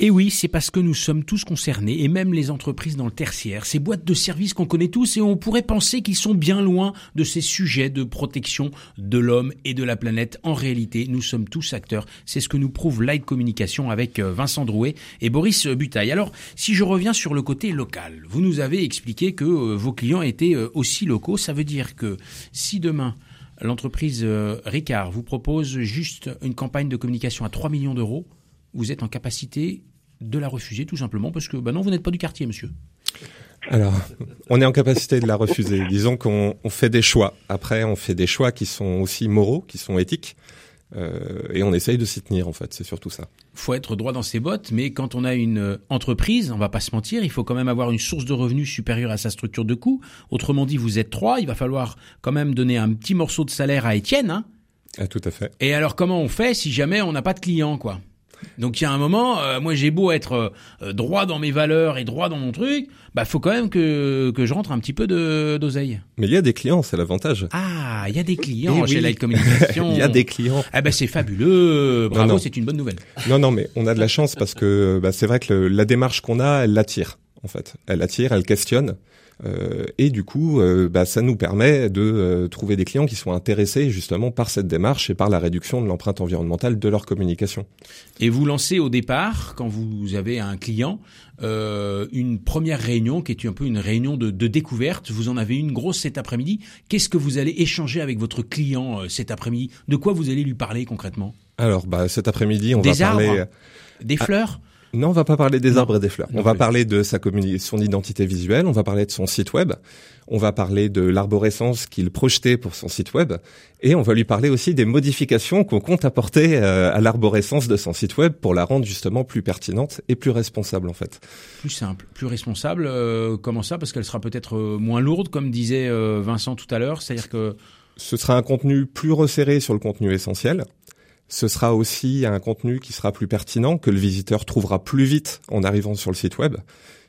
Et oui, c'est parce que nous sommes tous concernés, et même les entreprises dans le tertiaire, ces boîtes de services qu'on connaît tous, et on pourrait penser qu'ils sont bien loin de ces sujets de protection de l'homme et de la planète. En réalité, nous sommes tous acteurs. C'est ce que nous prouve Light Communication avec euh, Vincent Drouet et Boris Butaille. Alors, si je reviens sur le côté local, vous nous avez expliqué que euh, vos clients étaient euh, aussi locaux. Ça veut dire que si demain, l'entreprise Ricard vous propose juste une campagne de communication à 3 millions d'euros, vous êtes en capacité de la refuser tout simplement parce que bah non vous n'êtes pas du quartier monsieur. Alors, on est en capacité de la refuser. Disons qu'on on fait des choix. Après, on fait des choix qui sont aussi moraux, qui sont éthiques. Euh, et on essaye de s'y tenir en fait, c'est surtout ça. Faut être droit dans ses bottes, mais quand on a une euh, entreprise, on va pas se mentir, il faut quand même avoir une source de revenus supérieure à sa structure de coûts. Autrement dit, vous êtes trois, il va falloir quand même donner un petit morceau de salaire à Étienne. Hein ah, tout à fait. Et alors comment on fait si jamais on n'a pas de clients quoi? Donc il y a un moment, euh, moi j'ai beau être euh, droit dans mes valeurs et droit dans mon truc, bah faut quand même que que je rentre un petit peu de d'oseille. Mais il y a des clients, c'est l'avantage. Ah, il y a des clients chez oui. Light <laughs> Communication. il y a des clients. Ah ben c'est fabuleux, bravo, c'est une bonne nouvelle. Non non, mais on a de la chance parce que bah, c'est vrai que le, la démarche qu'on a, elle l'attire en fait. Elle attire, elle questionne. Euh, et du coup, euh, bah, ça nous permet de euh, trouver des clients qui sont intéressés justement par cette démarche et par la réduction de l'empreinte environnementale de leur communication. Et vous lancez au départ, quand vous avez un client, une première réunion qui est un peu une réunion de, de découverte. Vous en avez une grosse cet après-midi. Qu'est-ce que vous allez échanger avec votre client cet après-midi? De quoi vous allez lui parler concrètement? Alors, bah, cet après-midi, on des va arbres, parler des fleurs? Non, on va pas parler des Non. arbres et des fleurs. Non on va plus. parler de sa son identité visuelle, on va parler de son site web, on va parler de l'arborescence qu'il projetait pour son site web, et on va lui parler aussi des modifications qu'on compte apporter euh, à l'arborescence de son site web pour la rendre justement plus pertinente et plus responsable en fait. Plus simple, plus responsable. euh, comment ça? Parce qu'elle sera peut-être euh, moins lourde, comme disait euh, Vincent tout à l'heure. C'est-à-dire que Ce sera un contenu plus resserré sur le contenu essentiel. Ce sera aussi un contenu qui sera plus pertinent, que le visiteur trouvera plus vite en arrivant sur le site web.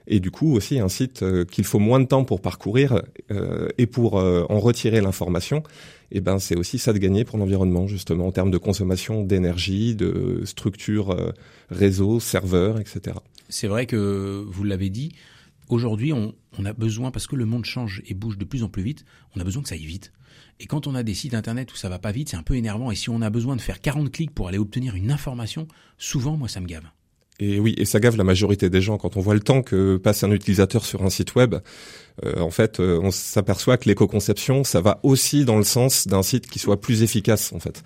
Et du coup aussi un site euh, qu'il faut moins de temps pour parcourir euh, et pour euh, en retirer l'information. Et ben c'est aussi ça de gagner pour l'environnement justement en termes de consommation d'énergie, de structure euh, réseau, serveur, etc. c'est vrai que vous l'avez dit. Aujourd'hui, on, on a besoin parce que le monde change et bouge de plus en plus vite. On a besoin que ça aille vite. Et quand on a des sites internet où ça va pas vite, c'est un peu énervant. Et si on a besoin de faire 40 clics pour aller obtenir une information, souvent, moi, ça me gave. Et oui, et ça gave la majorité des gens quand on voit le temps que passe un utilisateur sur un site web. euh, en fait, euh, on s'aperçoit que l'éco-conception, ça va aussi dans le sens d'un site qui soit plus efficace, en fait.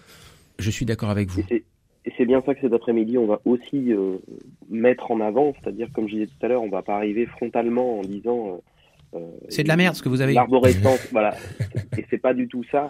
Je suis d'accord avec vous. Et c'est- bien ça que cet après-midi, on va aussi euh, mettre en avant, c'est-à-dire, comme je disais tout à l'heure, on va pas arriver frontalement en disant... C'est de la merde ce que vous avez. L'arborescence, <laughs> voilà. Et c'est pas du tout ça.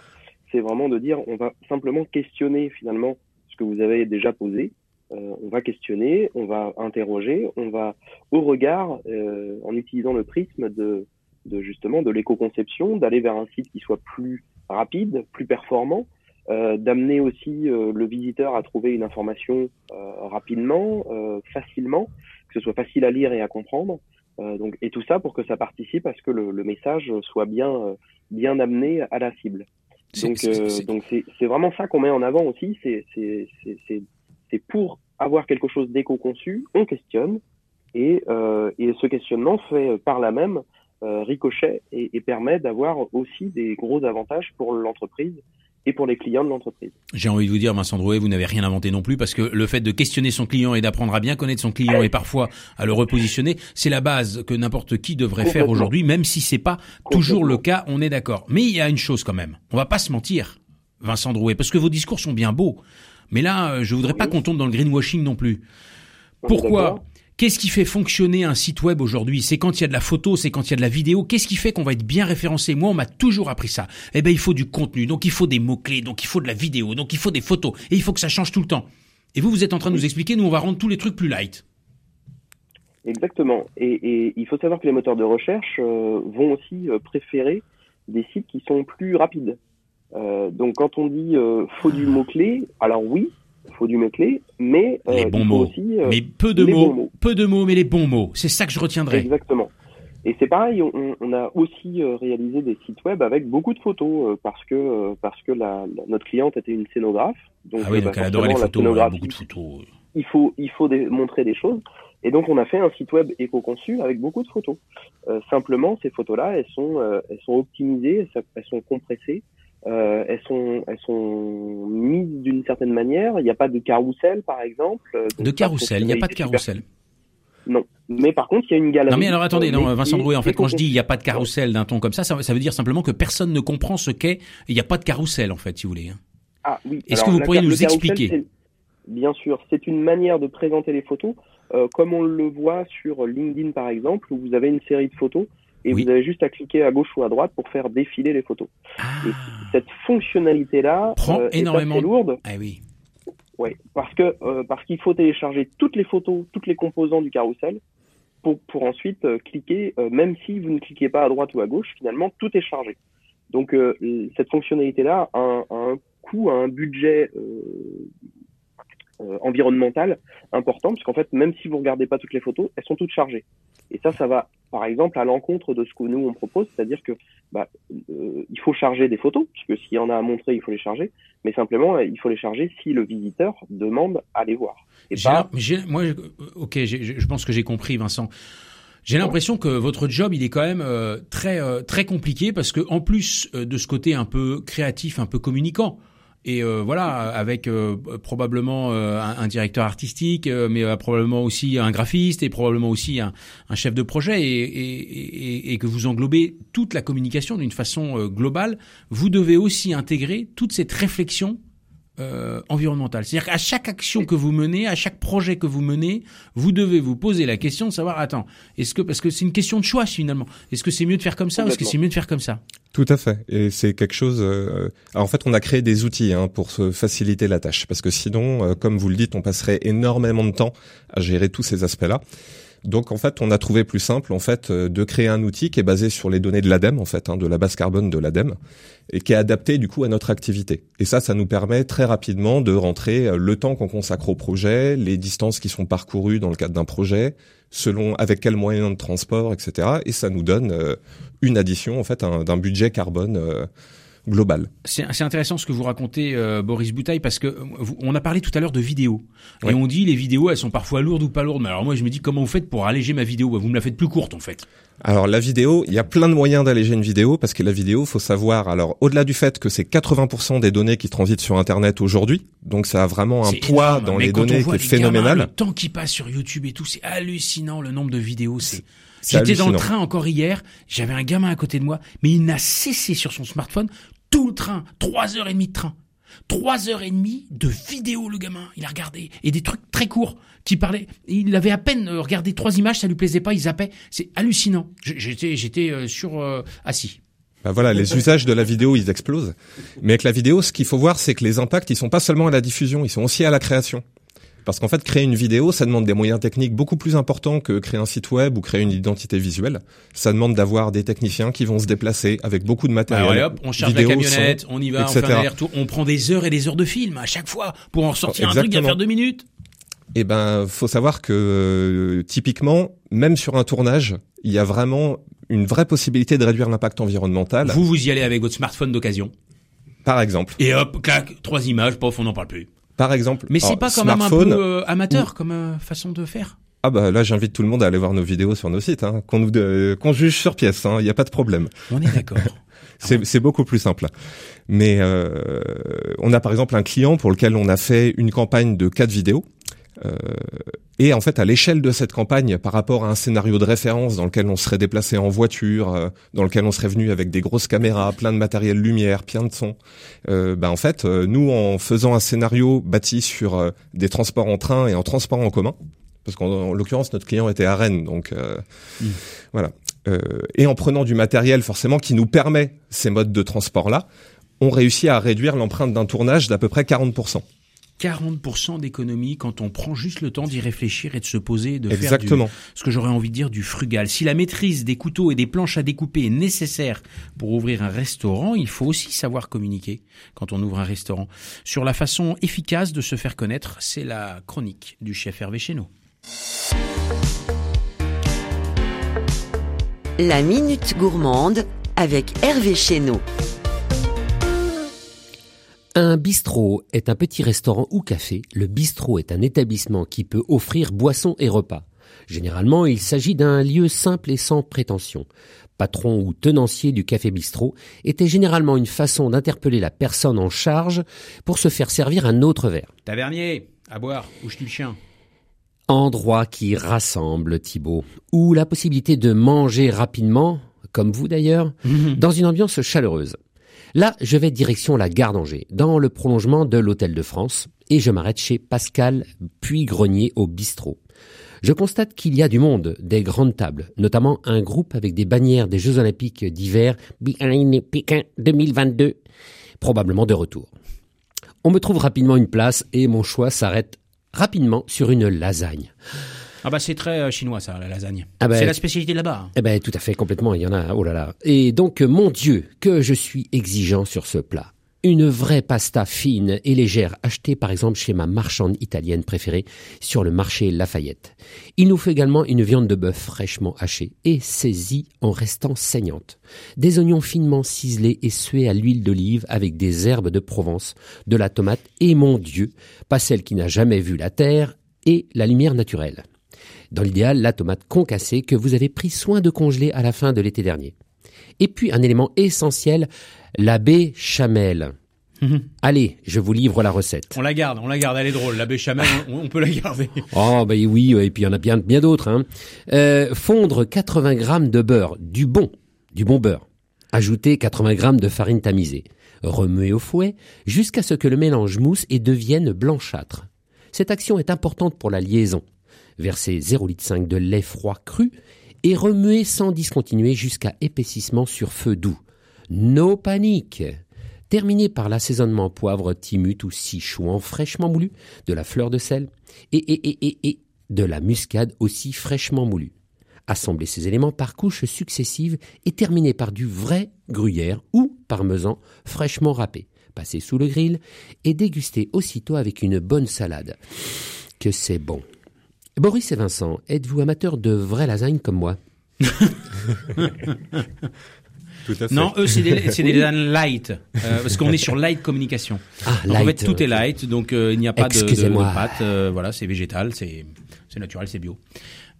C'est vraiment de dire, on va simplement questionner finalement ce que vous avez déjà posé. Euh, on va questionner, on va interroger, on va, au regard, euh, en utilisant le prisme de, de justement de l'éco-conception, d'aller vers un site qui soit plus rapide, plus performant, euh, d'amener aussi le visiteur à trouver une information rapidement, facilement, que ce soit facile à lire et à comprendre. Euh, donc, et tout ça pour que ça participe à ce que le, le message soit bien, euh, bien amené à la cible. C'est- Donc, c'est- euh, c'est- vraiment ça qu'on met en avant aussi. C'est pour avoir quelque chose d'éco-conçu, on questionne et euh, et ce questionnement fait par là même euh, ricochet et, et permet d'avoir aussi des gros avantages pour l'entreprise et pour les clients de l'entreprise. J'ai envie de vous dire, Vincent Drouet, vous n'avez rien inventé non plus, parce que le fait de questionner son client et d'apprendre à bien connaître son client et parfois à le repositionner, c'est la base que n'importe qui devrait faire aujourd'hui, même si c'est pas toujours le cas, on est d'accord. Mais il y a une chose quand même, on va pas se mentir, Vincent Drouet, parce que vos discours sont bien beaux, mais là, euh, je voudrais pas qu'on tombe dans le greenwashing non plus. Pourquoi Qu'est-ce qui fait fonctionner un site web aujourd'hui? C'est quand il y a de la photo, c'est quand il y a de la vidéo. Qu'est-ce qui fait qu'on va être bien référencé? Moi, on m'a toujours appris ça. Eh ben, il faut du contenu, donc il faut des mots-clés, donc il faut de la vidéo, donc il faut des photos, et il faut que ça change tout le temps. Et vous, vous êtes en train de nous expliquer, nous, on va rendre tous les trucs plus light. Exactement. Et, et il faut savoir que les moteurs de recherche euh, vont aussi euh, préférer des sites qui sont plus rapides. Euh, donc quand on dit euh, faut du mot-clé, alors oui, faut du mot-clé, mais euh, Les bons il faut mots. aussi euh, mais peu de mots, peu de mots, mais les bons mots. C'est ça que je retiendrai. Exactement. Et c'est pareil, on, on a aussi euh, réalisé des sites web avec beaucoup de photos euh, parce que parce que la, la- notre cliente était une scénographe. Donc, Ah oui, euh, donc bah, elle adorait les photos, scénographie, beaucoup de photos. il faut il faut montrer des choses. Et donc on a fait un site web éco-conçu avec beaucoup de photos. Simplement, ces photos-là, elles sont elles sont optimisées, elles sont compressées, euh, elles sont elles sont mises d'une certaine manière. Il n'y a pas de carrousel, par exemple. Euh, De carrousel, il n'y a pas de carrousel. Non, mais par contre, il y a une galerie. Non mais alors attendez, euh, non, Vincent Drouet, en fait, quand je dis il n'y a pas de carrousel d'un ton comme ça, ça, ça veut dire simplement que personne ne comprend ce qu'est. Il n'y a pas de carrousel, en fait, si vous voulez. hein. Ah oui. Est-ce que vous pourriez nous expliquer Bien sûr, c'est une manière de présenter les photos, euh, comme on le voit sur LinkedIn par exemple, où vous avez une série de photos et Oui. vous avez juste à cliquer à gauche ou à droite pour faire défiler les photos. Ah, Et cette fonctionnalité-là Prend euh, énormément est assez de- lourde, ah oui. ouais, parce que euh, parce qu'il faut télécharger toutes les photos, toutes les composants du carrousel pour pour ensuite euh, cliquer, euh, même si vous ne cliquez pas à droite ou à gauche, finalement tout est chargé. Donc euh, cette fonctionnalité-là a un, a un coût, a un budget euh, euh, environnemental important, parce qu'en fait, même si vous regardez pas toutes les photos, elles sont toutes chargées. Et ça, ça va, par exemple, à l'encontre de ce que nous on propose, c'est-à-dire que bah, euh, il faut charger des photos, puisque s'il y en a à montrer, il faut les charger, mais simplement, euh, il faut les charger si le visiteur demande à les voir. Et pas, moi, euh, ok, je pense que j'ai compris, Vincent. J'ai l'impression que votre job, il est quand même euh, très euh, très compliqué parce que en plus euh, de ce côté un peu créatif, un peu communicant, et euh, voilà, avec euh, probablement euh, un, un directeur artistique, euh, mais euh, probablement aussi un graphiste et probablement aussi un, un chef de projet, et, et, et- et que vous englobez toute la communication d'une façon euh, globale, vous devez aussi intégrer toute cette réflexion euh, environnementale. C'est-à-dire qu'à chaque action que vous menez, à chaque projet que vous menez, vous devez vous poser la question de savoir, attends, est-ce que parce que c'est une question de choix finalement, est-ce que c'est mieux de faire comme ça ou est-ce que c'est mieux de faire comme ça? Tout à fait. Et c'est quelque chose. euh, alors en fait, on a créé des outils hein, pour se faciliter la tâche, parce que sinon, euh, comme vous le dites, on passerait énormément de temps à gérer tous ces aspects-là. Donc en fait, on a trouvé plus simple en fait euh, de créer un outil qui est basé sur les données de l'ADEME en fait, hein, de la base carbone de l'ADEME, et qui est adapté du coup à notre activité. Et ça, ça nous permet très rapidement de rentrer euh, le temps qu'on consacre au projet, les distances qui sont parcourues dans le cadre d'un projet, selon avec quel moyen de transport, etc. Et ça nous donne euh, une addition en fait un- d'un budget carbone global. C'est intéressant ce que vous racontez, euh, Boris Boutaille, parce que euh, vous- on a parlé tout à l'heure de vidéos. Et on dit les vidéos, elles sont parfois lourdes ou pas lourdes. Mais alors moi, je me dis comment vous faites pour alléger ma vidéo? Bah, Vous me la faites plus courte en fait. Alors la vidéo, il y a plein de moyens d'alléger une vidéo parce que la vidéo, faut savoir. Alors au-delà du fait que c'est 80% des données qui transitent sur Internet aujourd'hui, donc ça a vraiment un poids énorme. dans les données qui est les gamins, phénoménal. le temps qui passe sur YouTube et tout, c'est hallucinant le nombre de vidéos. C'est J'étais dans le train encore hier, j'avais un gamin à côté de moi, mais il n'a cessé sur son smartphone tout le train, trois heures et demie de train. Trois heures et demie de vidéos, le gamin. Il a regardé. Et des trucs très courts qui parlaient. Il avait à peine euh, regardé trois images, ça lui plaisait pas, il zappait. C'est hallucinant. J'étais, j'étais euh, sur, euh, assis. Bah voilà, les usages de la vidéo, ils explosent. Mais avec la vidéo, ce qu'il faut voir, c'est que les impacts, ils sont pas seulement à la diffusion, ils sont aussi à la création. Parce qu'en fait, créer une vidéo, ça demande des moyens techniques beaucoup plus importants que créer un site web ou créer une identité visuelle. Ça demande d'avoir des techniciens qui vont se déplacer avec beaucoup de matériel. Alors, hop, on charge vidéo, la camionnette, son, on y va, on etc. fait un aller-retour. On prend des heures et des heures de film à chaque fois pour en ressortir un truc à Exactement. faire deux minutes. Eh ben, faut savoir que euh, typiquement, même sur un tournage, il y a vraiment une vraie possibilité de réduire l'impact environnemental. Vous, vous y allez avec votre smartphone d'occasion. Par exemple. Et hop, clac, trois images, pof, on n'en parle plus. Par exemple. Mais c'est pas quand même un peu euh, amateur comme euh, façon de faire. Ah bah là, j'invite tout le monde à aller voir nos vidéos sur nos sites, hein, qu'on nous euh, qu'on juge sur pièce. Il n'y a pas de problème. On est d'accord. <laughs> C'est c'est beaucoup plus simple. Mais euh, on a par exemple un client pour lequel on a fait une campagne de quatre vidéos. Euh, et en fait, à l'échelle de cette campagne, par rapport à un scénario de référence dans lequel on serait déplacé en voiture, euh, dans lequel on serait venu avec des grosses caméras, plein de matériel lumière, plein de son, euh, bah en fait, euh, nous, en faisant un scénario bâti sur des transports en train et en transport en commun, parce qu'en en l'occurrence, notre client était à Rennes, donc euh, voilà. Euh, et en prenant du matériel forcément qui nous permet ces modes de transport-là, on réussit à réduire l'empreinte d'un tournage d'à peu près 40%. 40% d'économie quand on prend juste le temps d'y réfléchir et de se poser, de Exactement. faire du, ce que j'aurais envie de dire du frugal. Si la maîtrise des couteaux et des planches à découper est nécessaire pour ouvrir un restaurant, il faut aussi savoir communiquer quand on ouvre un restaurant. Sur la façon efficace de se faire connaître, c'est la chronique du chef Hervé Chéneau. La Minute Gourmande avec Hervé Chéneau. Un bistrot est un petit restaurant ou café. Le bistrot est un établissement qui peut offrir boissons et repas. Généralement, il s'agit d'un lieu simple et sans prétention. Patron ou tenancier du café bistrot était généralement une façon d'interpeller la personne en charge pour se faire servir un autre verre. Tavernier, à boire, où je le chien? Endroit qui rassemble Thibaut, ou la possibilité de manger rapidement, comme vous d'ailleurs, <laughs> dans une ambiance chaleureuse. Là, je vais direction la gare d'Angers, dans le prolongement de l'Hôtel de France, et je m'arrête chez Pascal Puy-Grenier au bistrot. Je constate qu'il y a du monde, des grandes tables, notamment un groupe avec des bannières des Jeux Olympiques d'hiver Pékin 2022, probablement de retour. On me trouve rapidement une place et mon choix s'arrête rapidement sur une lasagne. Ah bah c'est très euh, chinois ça, la lasagne. Ah bah, c'est la spécialité de là-bas. hein. Eh ben tout à fait, complètement, il y en a, oh là là. Et donc, euh, mon Dieu, que je suis exigeant sur ce plat. Une vraie pasta fine et légère, achetée par exemple chez ma marchande italienne préférée sur le marché Lafayette. Il nous faut également une viande de bœuf fraîchement hachée et saisie en restant saignante. Des oignons finement ciselés et sués à l'huile d'olive avec des herbes de Provence, de la tomate et, mon Dieu, pas celle qui n'a jamais vu la terre, et la lumière naturelle. Dans l'idéal, la tomate concassée que vous avez pris soin de congeler à la fin de l'été dernier. Et puis un élément essentiel, la béchamel. Allez, je vous livre la recette. On la garde, on la garde, elle est drôle. La béchamel, <laughs> on, on peut la garder. Oh bah oui, et puis il y en a bien bien d'autres. Hein. Euh, fondre 80 grammes de beurre, du bon, du bon beurre. Ajouter 80 grammes de farine tamisée. Remuer au fouet jusqu'à ce que le mélange mousse et devienne blanchâtre. Cette action est importante pour la liaison. Versez 0,5 litre de lait froid cru et remuez sans discontinuer jusqu'à épaississement sur feu doux. No panique Terminez par l'assaisonnement poivre, timut ou sichouan fraîchement moulu, de la fleur de sel et de la muscade aussi fraîchement moulue. Assemblez ces éléments par couches successives et terminez par du vrai gruyère ou parmesan fraîchement râpé. Passez sous le grill et dégustez aussitôt avec une bonne salade. Que c'est bon. Boris et Vincent, êtes-vous amateurs de vraie lasagne comme moi <laughs> Tout à fait. Non, eux, c'est des, c'est des lasagnes light, euh, parce qu'on est sur light communication. Ah, Donc, en fait, light, tout est light, donc euh, il n'y a pas de, de, de Excusez-moi. pâte. euh, voilà, c'est végétal, c'est c'est naturel, c'est bio.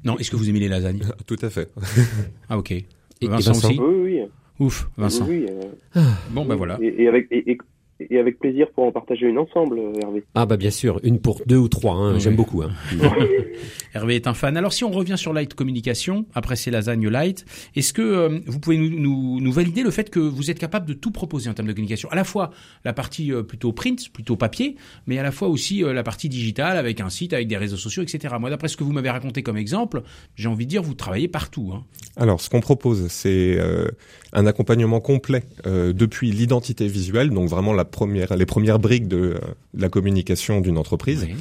Non, est-ce que vous aimez les lasagnes? Tout à fait. <laughs> Ah ok. et Vincent, Vincent aussi? Oui, oui. Ouf, Vincent. Oui, oui, euh, Bon ben voilà. Et, et avec et, et- avec plaisir pour en partager une ensemble, euh, Hervé. Ah bah bien sûr, une pour deux ou trois, hein, Oui. j'aime beaucoup. Hein. <laughs> Hervé est un fan. Alors si on revient sur Light Communication, après ces lasagnes Light, est-ce que euh, vous pouvez nous, nous, nous valider le fait que vous êtes capable de tout proposer en termes de communication? À la fois la partie euh, plutôt print, plutôt papier, mais à la fois aussi euh, la partie digitale avec un site, avec des réseaux sociaux, etc. Moi d'après ce que vous m'avez raconté comme exemple, j'ai envie de dire vous travaillez partout. Hein. Alors, ce qu'on propose, c'est euh, un accompagnement complet euh, depuis l'identité visuelle, donc vraiment la première, les premières briques de, euh, de la communication d'une entreprise, Oui.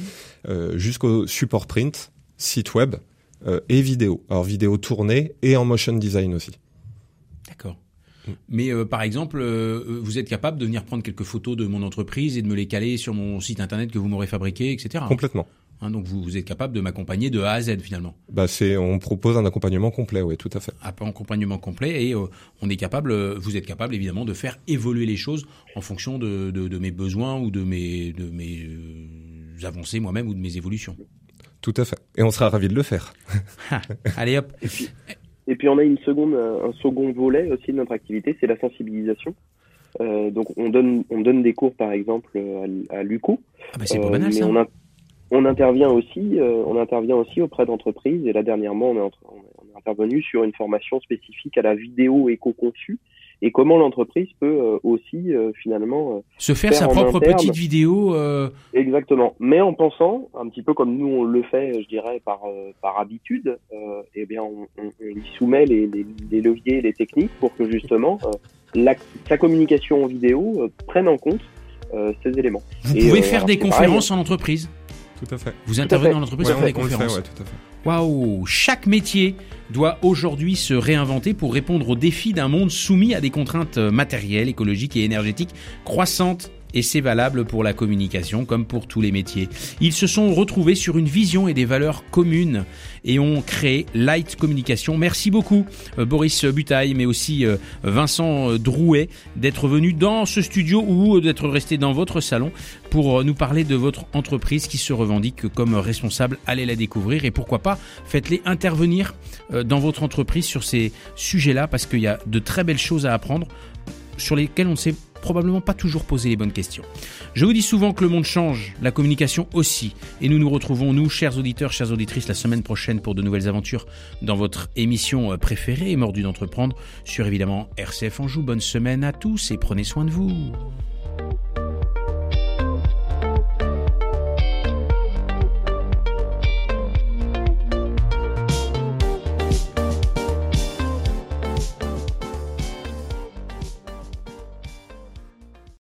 euh, jusqu'au support print, site web euh, et vidéo. Alors vidéo tournée et en motion design aussi. D'accord. Mais euh, par exemple, euh, vous êtes capable de venir prendre quelques photos de mon entreprise et de me les caler sur mon site internet que vous m'aurez fabriqué, etc. Complètement. Hein, donc vous, vous êtes capable de m'accompagner de A à Z finalement. Bah, c'est, on propose un accompagnement complet, oui, tout à fait. un accompagnement complet et euh, on est capable, euh, vous êtes capable évidemment de faire évoluer les choses en fonction de, de, de mes besoins ou de mes, de mes euh, avancées moi-même ou de mes évolutions. Tout à fait. Et on sera ravis de le faire. Ha, <laughs> Allez hop, Et puis on a une seconde, un second volet aussi de notre activité, c'est la sensibilisation. Euh, donc on donne, on donne des cours par exemple à, à l'UCO, ah bah c'est pas banal mais ça. on, on intervient aussi, euh, on intervient aussi auprès d'entreprises. Et là dernièrement, on est, entre- on est- intervenu sur une formation spécifique à la vidéo éco-conçue et comment l'entreprise peut euh, aussi euh, finalement Se faire faire sa propre interne. petite vidéo. exactement, mais en pensant un petit peu comme nous on le fait, je dirais par par habitude, eh bien on, on, on y soumet les, les, les leviers, les techniques pour que justement la, sa communication en vidéo prenne en compte ces éléments. vous Et, pouvez faire des pareil, conférences en entreprise. Tout à fait. Vous intervenez fait. dans l'entreprise Ouais, pour faire des conférences. ouais, tout à fait. Waouh Chaque métier doit aujourd'hui se réinventer pour répondre aux défis d'un monde soumis à des contraintes matérielles, écologiques et énergétiques croissantes. Et c'est valable pour la communication comme pour tous les métiers. Ils se sont retrouvés sur une vision et des valeurs communes et ont créé Light Communication. Merci beaucoup euh, Boris Butaille, mais aussi euh, Vincent euh, Drouet d'être venu dans ce studio ou d'être resté dans votre salon pour nous parler de votre entreprise qui se revendique comme responsable. Allez la découvrir et pourquoi pas faites-les intervenir dans votre entreprise sur ces sujets-là parce qu'il y a de très belles choses à apprendre sur lesquelles on ne s'est probablement pas toujours posé les bonnes questions. Je vous dis souvent que le monde change, la communication aussi, et nous nous retrouvons, nous, chers auditeurs, chères auditrices, la semaine prochaine pour de nouvelles aventures dans votre émission euh, préférée, Mordu d'entreprendre, sur évidemment RCF Anjou. Bonne semaine à tous et prenez soin de vous.